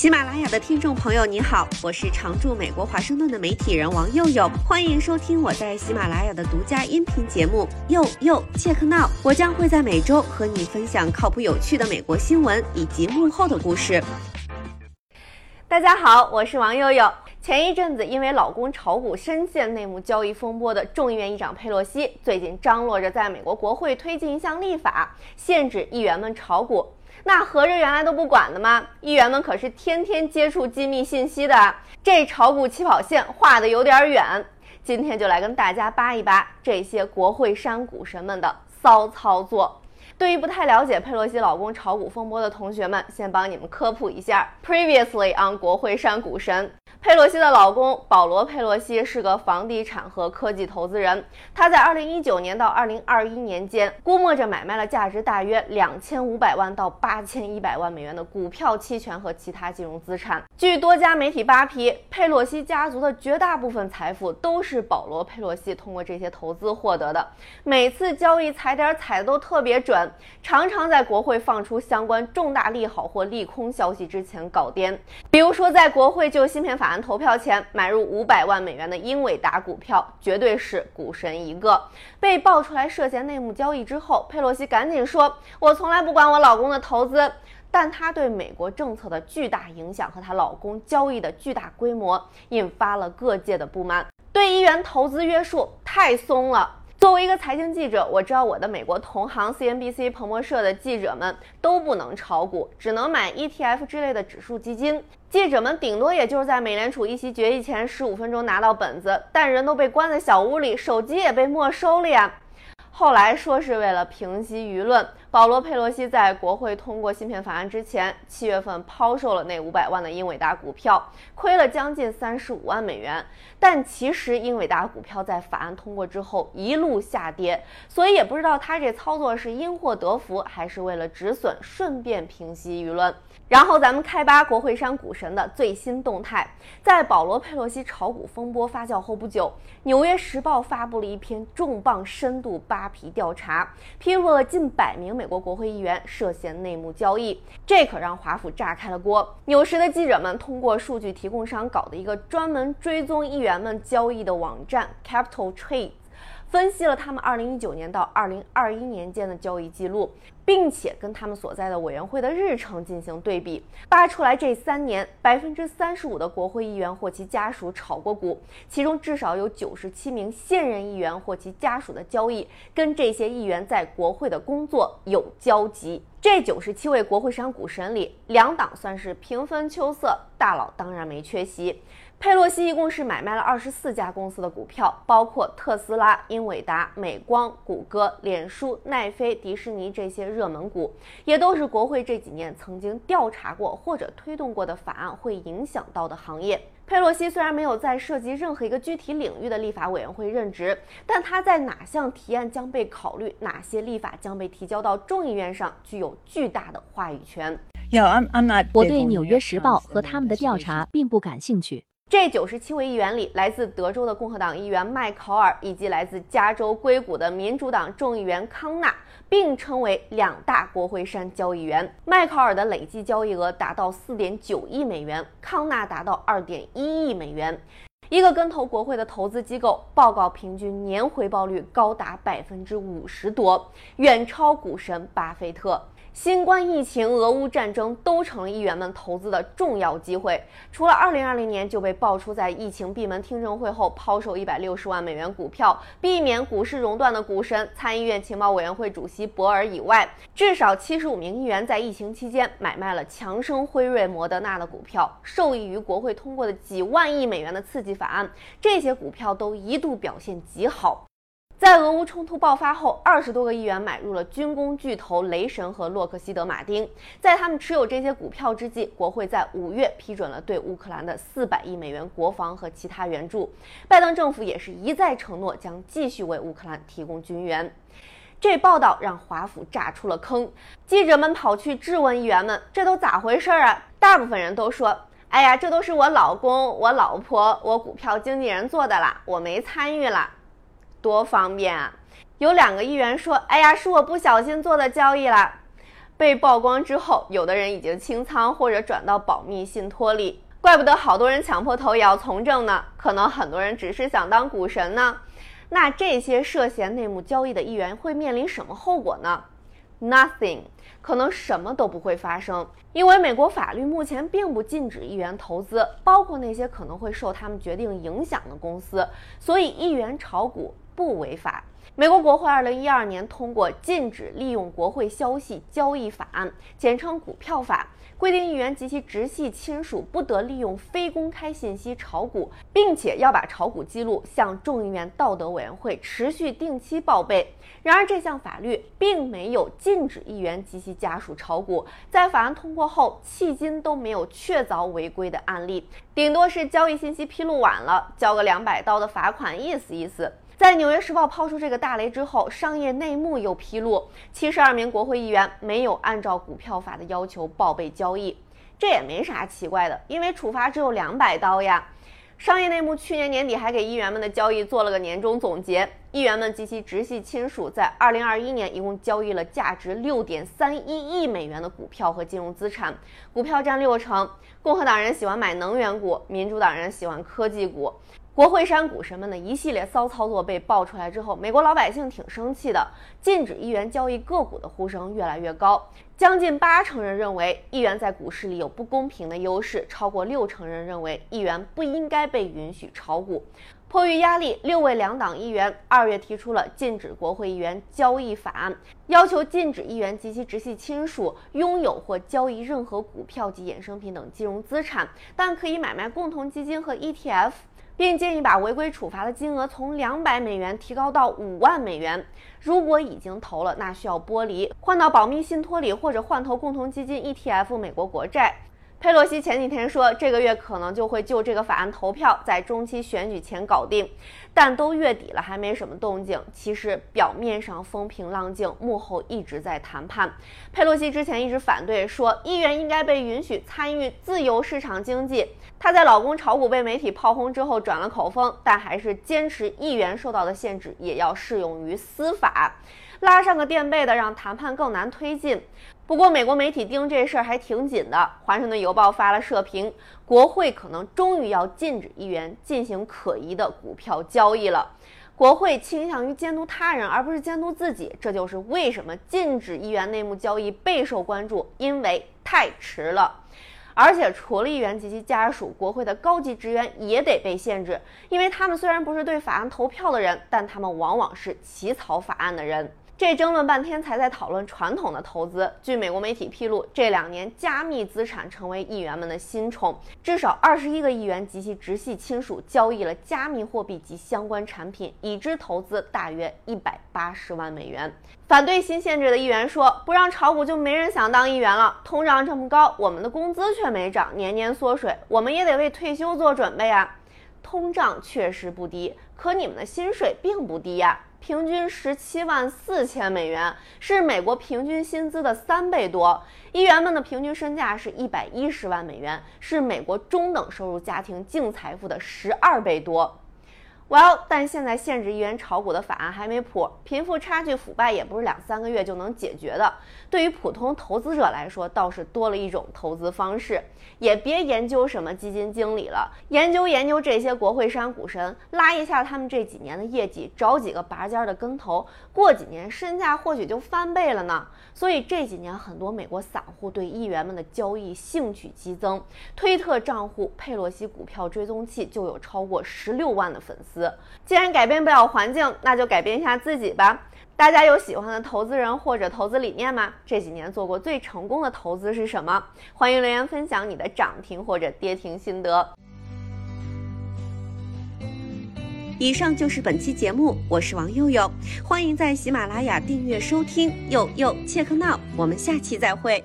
喜马拉雅的听众朋友，你好，我是常驻美国华盛顿的媒体人王佑佑，欢迎收听我在喜马拉雅的独家音频节目《佑佑切克闹》。我将会在每周和你分享靠谱有趣的美国新闻以及幕后的故事。大家好，我是王佑佑。前一阵子因为老公炒股深陷内幕交易风波的众议院议长佩洛西，最近张罗着在美国国会推进一项立法，限制议员们炒股。那合着原来都不管的吗？议员们可是天天接触机密信息的，这炒股起跑线画的有点远。今天就来跟大家扒一扒这些国会山股神们的骚操作。对于不太了解佩洛西老公炒股风波的同学们，先帮你们科普一下。Previously on 国会山股神。佩洛西的老公保罗·佩洛西是个房地产和科技投资人。他在2019年到2021年间，估摸着买卖了价值大约2500万到8100万美元的股票期权和其他金融资产。据多家媒体扒皮，佩洛西家族的绝大部分财富都是保罗·佩洛西通过这些投资获得的。每次交易踩点踩的都特别准，常常在国会放出相关重大利好或利空消息之前搞颠。比如说，在国会就芯片法案。投票前买入五百万美元的英伟达股票，绝对是股神一个。被爆出来涉嫌内幕交易之后，佩洛西赶紧说：“我从来不管我老公的投资，但他对美国政策的巨大影响和她老公交易的巨大规模，引发了各界的不满。对议员投资约束太松了。”作为一个财经记者，我知道我的美国同行 CNBC 彭博社的记者们都不能炒股，只能买 ETF 之类的指数基金。记者们顶多也就是在美联储议席决议前十五分钟拿到本子，但人都被关在小屋里，手机也被没收了呀。后来说是为了平息舆论，保罗·佩洛西在国会通过芯片法案之前，七月份抛售了那五百万的英伟达股票，亏了将近三十五万美元。但其实英伟达股票在法案通过之后一路下跌，所以也不知道他这操作是因祸得福，还是为了止损，顺便平息舆论。然后咱们开扒国会山股神的最新动态，在保罗·佩洛西炒股风波发酵后不久，《纽约时报》发布了一篇重磅深度扒皮调查，披露了近百名美国国会议员涉嫌内幕交易，这可让华府炸开了锅。纽时的记者们通过数据提供商搞的一个专门追踪议员们交易的网站 Capital Trade。分析了他们2019年到2021年间的交易记录，并且跟他们所在的委员会的日程进行对比，扒出来这三年百分之三十五的国会议员或其家属炒过股，其中至少有九十七名现任议员或其家属的交易跟这些议员在国会的工作有交集。这九十七位国会山股神里，两党算是平分秋色，大佬当然没缺席。佩洛西一共是买卖了二十四家公司的股票，包括特斯拉、英伟达、美光、谷歌、脸书、奈飞、迪士尼这些热门股，也都是国会这几年曾经调查过或者推动过的法案会影响到的行业。佩洛西虽然没有在涉及任何一个具体领域的立法委员会任职，但他在哪项提案将被考虑，哪些立法将被提交到众议院上，具有巨大的话语权。我对《纽约时报》和他们的调查并不感兴趣。这九十七位议员里，来自德州的共和党议员麦考尔以及来自加州硅谷的民主党众议员康纳并称为两大国会山交易员。麦考尔的累计交易额达到四点九亿美元，康纳达到二点一亿美元。一个跟投国会的投资机构报告，平均年回报率高达百分之五十多，远超股神巴菲特。新冠疫情、俄乌战争都成了议员们投资的重要机会。除了2020年就被爆出在疫情闭门听证会后抛售160万美元股票，避免股市熔断的股神参议院情报委员会主席博尔以外，至少75名议员在疫情期间买卖了强生、辉瑞、摩德纳的股票，受益于国会通过的几万亿美元的刺激法案，这些股票都一度表现极好。在俄乌冲突爆发后，二十多个议员买入了军工巨头雷神和洛克希德马丁。在他们持有这些股票之际，国会在五月批准了对乌克兰的四百亿美元国防和其他援助。拜登政府也是一再承诺将继续为乌克兰提供军援。这报道让华府炸出了坑，记者们跑去质问议员们：“这都咋回事啊？”大部分人都说：“哎呀，这都是我老公、我老婆、我股票经纪人做的啦，我没参与啦。”多方便啊！有两个议员说：“哎呀，是我不小心做的交易啦。”被曝光之后，有的人已经清仓或者转到保密信托里。怪不得好多人抢破头也要从政呢。可能很多人只是想当股神呢。那这些涉嫌内幕交易的议员会面临什么后果呢？Nothing，可能什么都不会发生，因为美国法律目前并不禁止议员投资，包括那些可能会受他们决定影响的公司，所以议员炒股不违法。美国国会二零一二年通过《禁止利用国会消息交易法案》，简称《股票法》，规定议员及其直系亲属不得利用非公开信息炒股，并且要把炒股记录向众议院道德委员会持续定期报备。然而，这项法律并没有禁止议员及其家属炒股，在法案通过后，迄今都没有确凿违规的案例，顶多是交易信息披露晚了，交个两百刀的罚款，意思意思。在《纽约时报》抛出这个大雷之后，商业内幕又披露，七十二名国会议员没有按照股票法的要求报备交易，这也没啥奇怪的，因为处罚只有两百刀呀。商业内幕去年年底还给议员们的交易做了个年终总结，议员们及其直系亲属在二零二一年一共交易了价值六点三一亿美元的股票和金融资产，股票占六成。共和党人喜欢买能源股，民主党人喜欢科技股。国会山股神们的一系列骚操作被爆出来之后，美国老百姓挺生气的，禁止议员交易个股的呼声越来越高。将近八成人认为议员在股市里有不公平的优势，超过六成人认为议员不应该被允许炒股。迫于压力，六位两党议员二月提出了禁止国会议员交易法案，要求禁止议员及其直系亲属拥有或交易任何股票及衍生品等金融资产，但可以买卖共同基金和 ETF。并建议把违规处罚的金额从两百美元提高到五万美元。如果已经投了，那需要剥离，换到保密信托里，或者换投共同基金 ETF、美国国债。佩洛西前几天说，这个月可能就会就这个法案投票，在中期选举前搞定。但都月底了，还没什么动静。其实表面上风平浪静，幕后一直在谈判。佩洛西之前一直反对，说议员应该被允许参与自由市场经济。她在老公炒股被媒体炮轰之后转了口风，但还是坚持议员受到的限制也要适用于司法。拉上个垫背的，让谈判更难推进。不过，美国媒体盯这事儿还挺紧的。《华盛顿邮报》发了社评：国会可能终于要禁止议员进行可疑的股票交易了。国会倾向于监督他人，而不是监督自己。这就是为什么禁止议员内幕交易备受关注，因为太迟了。而且，除了议员及其家属，国会的高级职员也得被限制，因为他们虽然不是对法案投票的人，但他们往往是起草法案的人。这争论半天才在讨论传统的投资。据美国媒体披露，这两年加密资产成为议员们的新宠，至少二十一个议员及其直系亲属交易了加密货币及相关产品，已知投资大约一百八十万美元。反对新限制的议员说：“不让炒股就没人想当议员了。通胀这么高，我们的工资却没涨，年年缩水，我们也得为退休做准备啊。通胀确实不低，可你们的薪水并不低呀。”平均十七万四千美元，是美国平均薪资的三倍多。议员们的平均身价是一百一十万美元，是美国中等收入家庭净财富的十二倍多。Well，但现在限制议员炒股的法案还没谱，贫富差距、腐败也不是两三个月就能解决的。对于普通投资者来说，倒是多了一种投资方式。也别研究什么基金经理了，研究研究这些国会山股神，拉一下他们这几年的业绩，找几个拔尖的跟投，过几年身价或许就翻倍了呢。所以这几年很多美国散户对议员们的交易兴趣激增，推特账户佩洛西股票追踪器就有超过十六万的粉丝。既然改变不了环境，那就改变一下自己吧。大家有喜欢的投资人或者投资理念吗？这几年做过最成功的投资是什么？欢迎留言分享你的涨停或者跌停心得。以上就是本期节目，我是王佑佑，欢迎在喜马拉雅订阅收听。佑佑切克闹，我们下期再会。